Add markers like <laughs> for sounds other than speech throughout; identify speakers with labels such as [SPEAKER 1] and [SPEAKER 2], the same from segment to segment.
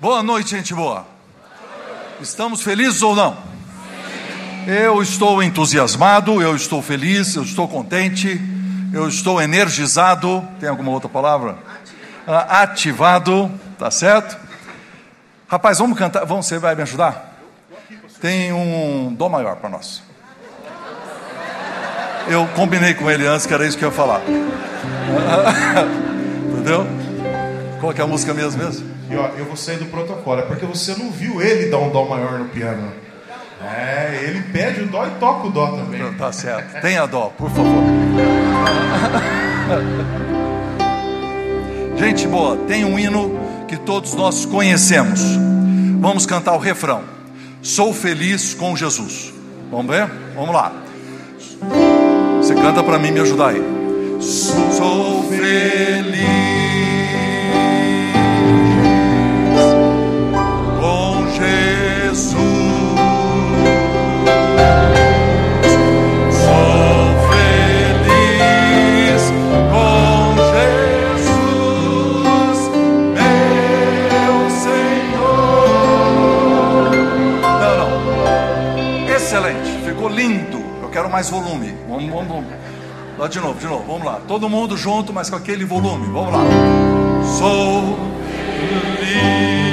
[SPEAKER 1] Boa noite, gente boa. Estamos felizes ou não? Eu estou entusiasmado, eu estou feliz, eu estou contente, eu estou energizado. Tem alguma outra palavra? Ah, ativado, tá certo? Rapaz, vamos cantar. Vamos, você vai me ajudar? Tem um dó maior para nós. Eu combinei com ele antes que era isso que eu ia falar. <laughs> Entendeu? Qual é a música mesmo mesmo?
[SPEAKER 2] E ó, eu vou sair do protocolo, é porque você não viu ele dar um dó maior no piano. É, ele pede o dó e toca o dó também.
[SPEAKER 1] Tá certo. Tenha dó, por favor. <laughs> Gente boa, tem um hino que todos nós conhecemos. Vamos cantar o refrão. Sou feliz com Jesus. Vamos ver? Vamos lá. Você canta para mim me ajudar aí. Sou feliz mais volume. Vamos, vamos, vamos. Lá de novo, de novo, vamos lá. Todo mundo junto, mas com aquele volume. Vamos lá. Sou feliz.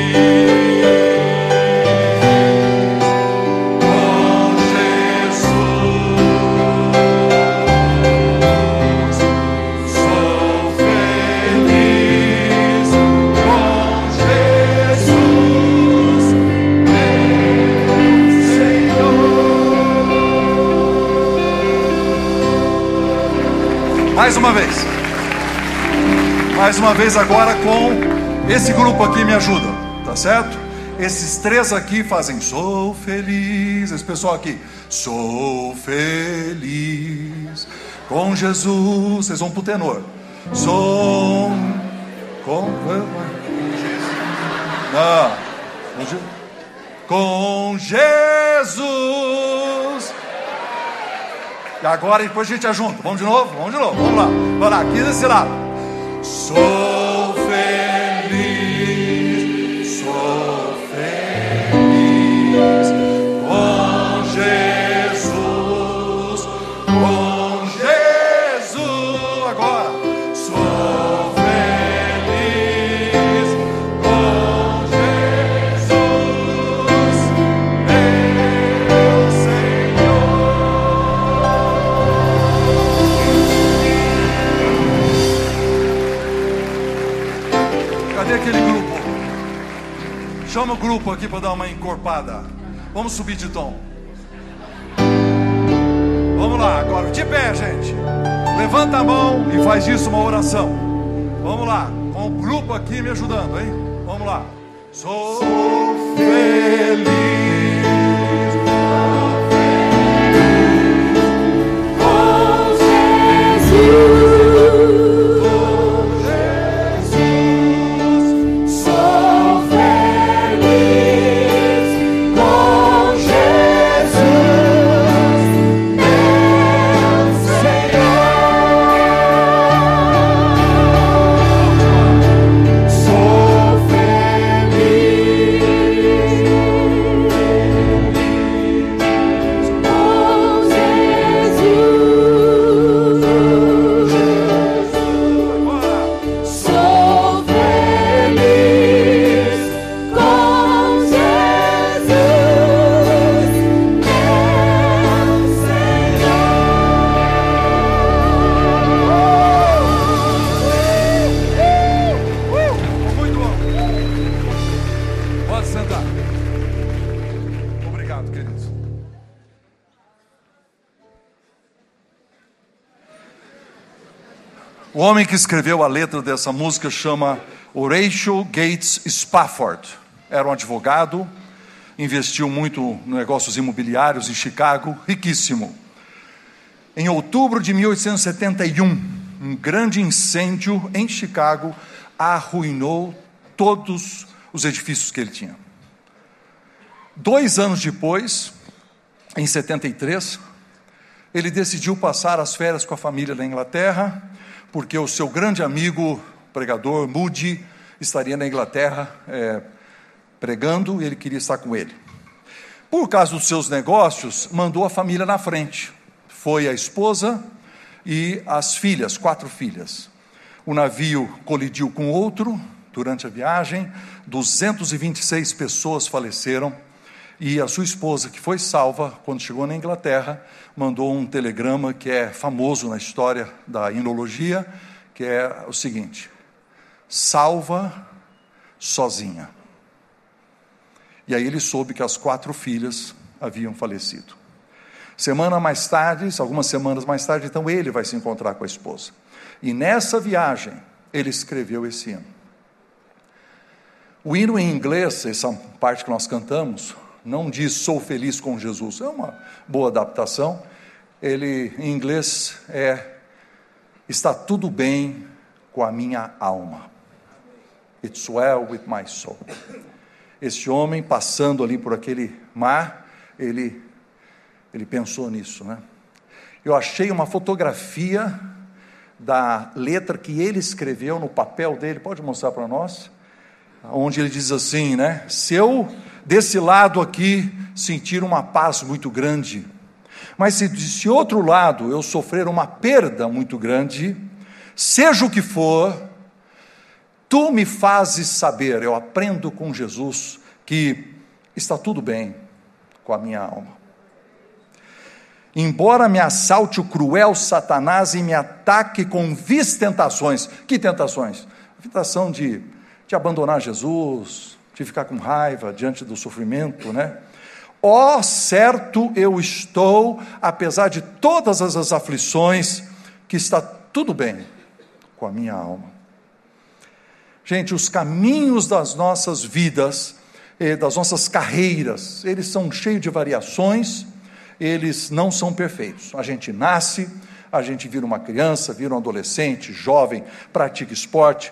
[SPEAKER 1] Mais uma vez. Mais uma vez agora com esse grupo aqui me ajuda, tá certo? Esses três aqui fazem sou feliz. Esse pessoal aqui, sou feliz com Jesus. Vocês vão pro tenor. Sou com ah, com Jesus e agora depois a gente ajunta. Vamos de novo? Vamos de novo. Vamos lá. Vamos lá. Aqui desse lado. Sou Cadê aquele grupo? Chama o grupo aqui para dar uma encorpada. Vamos subir de tom. Vamos lá, agora de pé, gente. Levanta a mão e faz disso uma oração. Vamos lá, com o grupo aqui me ajudando, hein? Vamos lá. Sou feliz. O homem que escreveu a letra dessa música chama Horatio Gates Spafford. Era um advogado, investiu muito em negócios imobiliários em Chicago, riquíssimo. Em outubro de 1871, um grande incêndio em Chicago arruinou todos os edifícios que ele tinha. Dois anos depois, em 73, ele decidiu passar as férias com a família na Inglaterra, porque o seu grande amigo, pregador Moody, estaria na Inglaterra é, pregando e ele queria estar com ele. Por causa dos seus negócios, mandou a família na frente. Foi a esposa e as filhas, quatro filhas. O navio colidiu com outro durante a viagem, 226 pessoas faleceram e a sua esposa, que foi salva quando chegou na Inglaterra, mandou um telegrama que é famoso na história da inologia, que é o seguinte: salva sozinha. E aí ele soube que as quatro filhas haviam falecido. Semana mais tarde, algumas semanas mais tarde, então ele vai se encontrar com a esposa. E nessa viagem, ele escreveu esse hino. O hino em inglês, essa parte que nós cantamos, não diz sou feliz com Jesus, é uma boa adaptação. Ele em inglês é está tudo bem com a minha alma. It's well with my soul. Este homem passando ali por aquele mar, ele ele pensou nisso, né? Eu achei uma fotografia da letra que ele escreveu no papel dele, pode mostrar para nós? Onde ele diz assim, né? Se eu desse lado aqui sentir uma paz muito grande, mas se desse outro lado eu sofrer uma perda muito grande, seja o que for, tu me fazes saber, eu aprendo com Jesus que está tudo bem com a minha alma. Embora me assalte o cruel Satanás e me ataque com vis tentações. Que tentações? A tentação de, de abandonar Jesus, de ficar com raiva diante do sofrimento, né? Ó, oh, certo eu estou, apesar de todas as aflições, que está tudo bem com a minha alma. Gente, os caminhos das nossas vidas, eh, das nossas carreiras, eles são cheios de variações, eles não são perfeitos. A gente nasce, a gente vira uma criança, vira um adolescente, jovem, pratica esporte,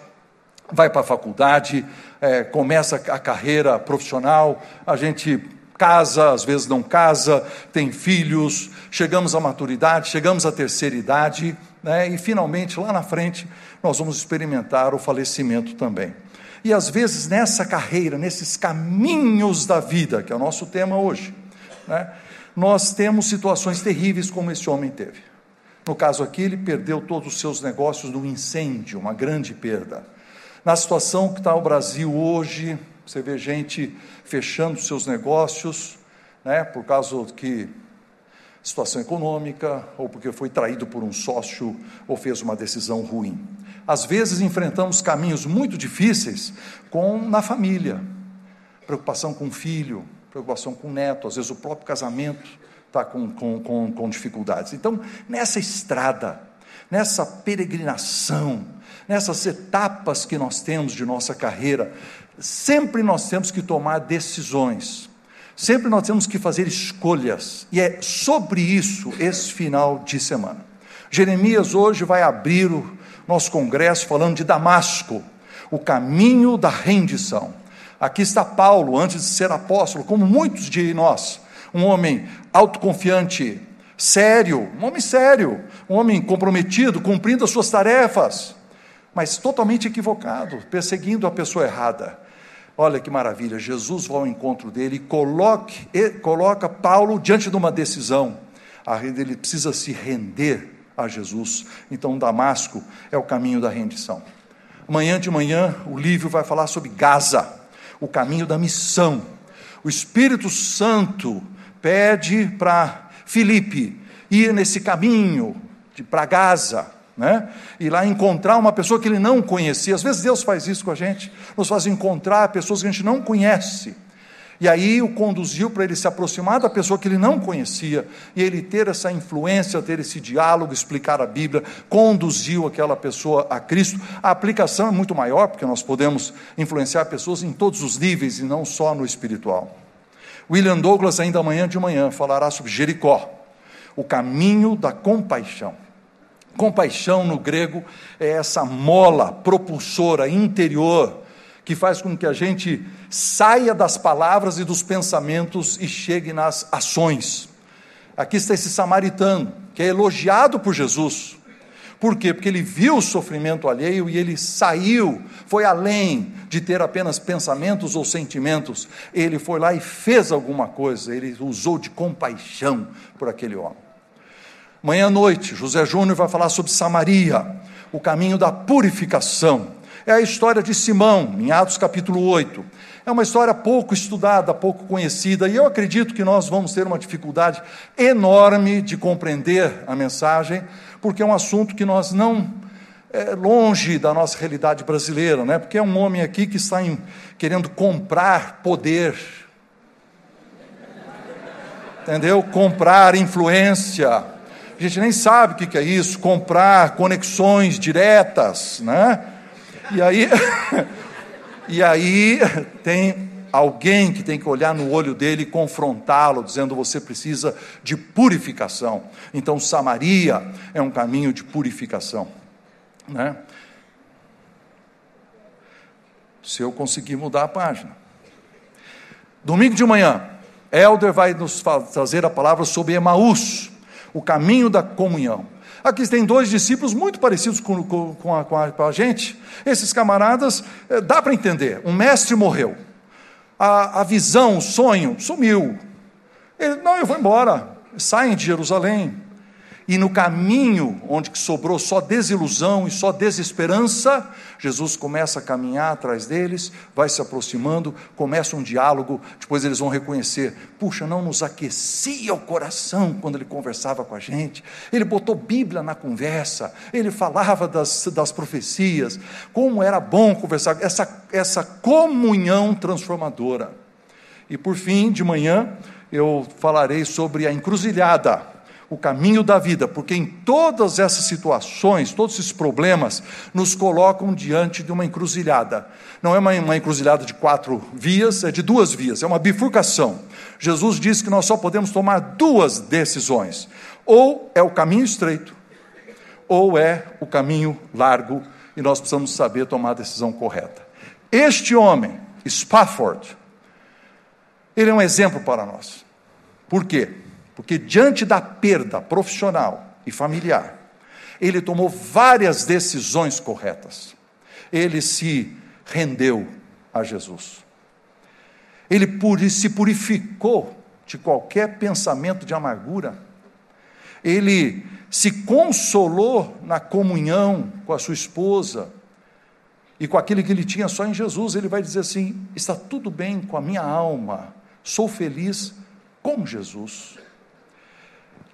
[SPEAKER 1] vai para a faculdade, é, começa a carreira profissional, a gente casa, às vezes não casa, tem filhos, chegamos à maturidade, chegamos à terceira idade, né, e finalmente lá na frente nós vamos experimentar o falecimento também. E às vezes nessa carreira, nesses caminhos da vida, que é o nosso tema hoje, né, nós temos situações terríveis como esse homem teve. No caso aqui, ele perdeu todos os seus negócios num incêndio, uma grande perda. Na situação que está o Brasil hoje, você vê gente fechando seus negócios, né, por causa que situação econômica, ou porque foi traído por um sócio, ou fez uma decisão ruim. Às vezes enfrentamos caminhos muito difíceis com na família, preocupação com o filho, preocupação com o neto, às vezes o próprio casamento está com, com, com, com dificuldades. Então, nessa estrada, nessa peregrinação, nessas etapas que nós temos de nossa carreira, sempre nós temos que tomar decisões, sempre nós temos que fazer escolhas, e é sobre isso esse final de semana. Jeremias hoje vai abrir o nosso congresso falando de Damasco, o caminho da rendição. Aqui está Paulo, antes de ser apóstolo, como muitos de nós, um homem autoconfiante, sério, um homem sério, um homem comprometido, cumprindo as suas tarefas mas totalmente equivocado, perseguindo a pessoa errada. Olha que maravilha, Jesus vai ao encontro dele e coloque, coloca Paulo diante de uma decisão. Ele precisa se render a Jesus. Então, Damasco é o caminho da rendição. Amanhã de manhã, o livro vai falar sobre Gaza, o caminho da missão. O Espírito Santo pede para Filipe ir nesse caminho para Gaza né? E lá encontrar uma pessoa que ele não conhecia. Às vezes Deus faz isso com a gente, nos faz encontrar pessoas que a gente não conhece. E aí o conduziu para ele se aproximar da pessoa que ele não conhecia, e ele ter essa influência, ter esse diálogo, explicar a Bíblia, conduziu aquela pessoa a Cristo. A aplicação é muito maior, porque nós podemos influenciar pessoas em todos os níveis e não só no espiritual. William Douglas, ainda amanhã de manhã, falará sobre Jericó, o caminho da compaixão. Compaixão no grego é essa mola propulsora interior que faz com que a gente saia das palavras e dos pensamentos e chegue nas ações. Aqui está esse samaritano, que é elogiado por Jesus. Por quê? Porque ele viu o sofrimento alheio e ele saiu, foi além de ter apenas pensamentos ou sentimentos. Ele foi lá e fez alguma coisa, ele usou de compaixão por aquele homem. Manhã à noite, José Júnior vai falar sobre Samaria, o caminho da purificação. É a história de Simão, em Atos capítulo 8. É uma história pouco estudada, pouco conhecida, e eu acredito que nós vamos ter uma dificuldade enorme de compreender a mensagem, porque é um assunto que nós não é longe da nossa realidade brasileira, né? Porque é um homem aqui que está em, querendo comprar poder, entendeu? Comprar influência. A gente nem sabe o que é isso, comprar conexões diretas, né? E aí, <laughs> e aí tem alguém que tem que olhar no olho dele e confrontá-lo, dizendo: você precisa de purificação. Então, Samaria é um caminho de purificação. Né? Se eu conseguir mudar a página. Domingo de manhã, Elder vai nos trazer a palavra sobre Emaús, o caminho da comunhão. Aqui tem dois discípulos muito parecidos com, com, com, a, com a, gente. Esses camaradas, eh, dá para entender. Um mestre morreu a, a visão, o sonho, sumiu. Ele, não, eu vou embora. Saem de Jerusalém. E no caminho, onde sobrou só desilusão e só desesperança, Jesus começa a caminhar atrás deles, vai se aproximando, começa um diálogo, depois eles vão reconhecer: puxa, não nos aquecia o coração quando ele conversava com a gente, ele botou Bíblia na conversa, ele falava das, das profecias, como era bom conversar, essa, essa comunhão transformadora. E por fim, de manhã, eu falarei sobre a encruzilhada o caminho da vida, porque em todas essas situações, todos esses problemas, nos colocam diante de uma encruzilhada. Não é uma, uma encruzilhada de quatro vias, é de duas vias, é uma bifurcação. Jesus disse que nós só podemos tomar duas decisões: ou é o caminho estreito, ou é o caminho largo, e nós precisamos saber tomar a decisão correta. Este homem, Spafford, ele é um exemplo para nós. Por quê? Porque diante da perda profissional e familiar, ele tomou várias decisões corretas. Ele se rendeu a Jesus. Ele se purificou de qualquer pensamento de amargura. Ele se consolou na comunhão com a sua esposa e com aquele que ele tinha só em Jesus. Ele vai dizer assim: está tudo bem com a minha alma, sou feliz com Jesus.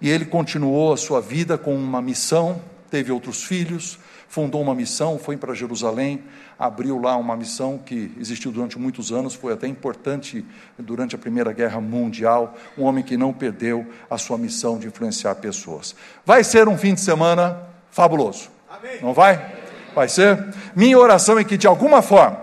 [SPEAKER 1] E ele continuou a sua vida com uma missão, teve outros filhos, fundou uma missão, foi para Jerusalém, abriu lá uma missão que existiu durante muitos anos, foi até importante durante a Primeira Guerra Mundial, um homem que não perdeu a sua missão de influenciar pessoas. Vai ser um fim de semana fabuloso. Amém. Não vai? Vai ser? Minha oração é que de alguma forma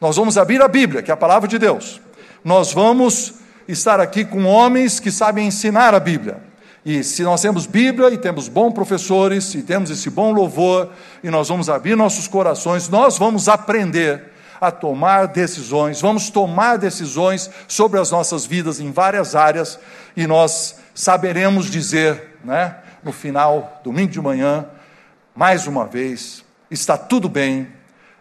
[SPEAKER 1] nós vamos abrir a Bíblia, que é a palavra de Deus. Nós vamos estar aqui com homens que sabem ensinar a Bíblia e se nós temos Bíblia e temos bons professores e temos esse bom louvor e nós vamos abrir nossos corações, nós vamos aprender a tomar decisões, vamos tomar decisões sobre as nossas vidas em várias áreas e nós saberemos dizer, né, no final, domingo de manhã, mais uma vez, está tudo bem,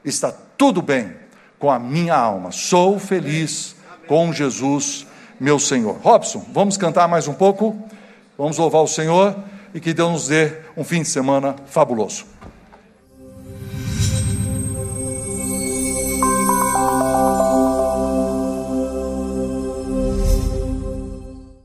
[SPEAKER 1] está tudo bem com a minha alma. Sou feliz com Jesus, meu Senhor. Robson, vamos cantar mais um pouco? Vamos louvar o Senhor e que Deus nos dê um fim de semana fabuloso.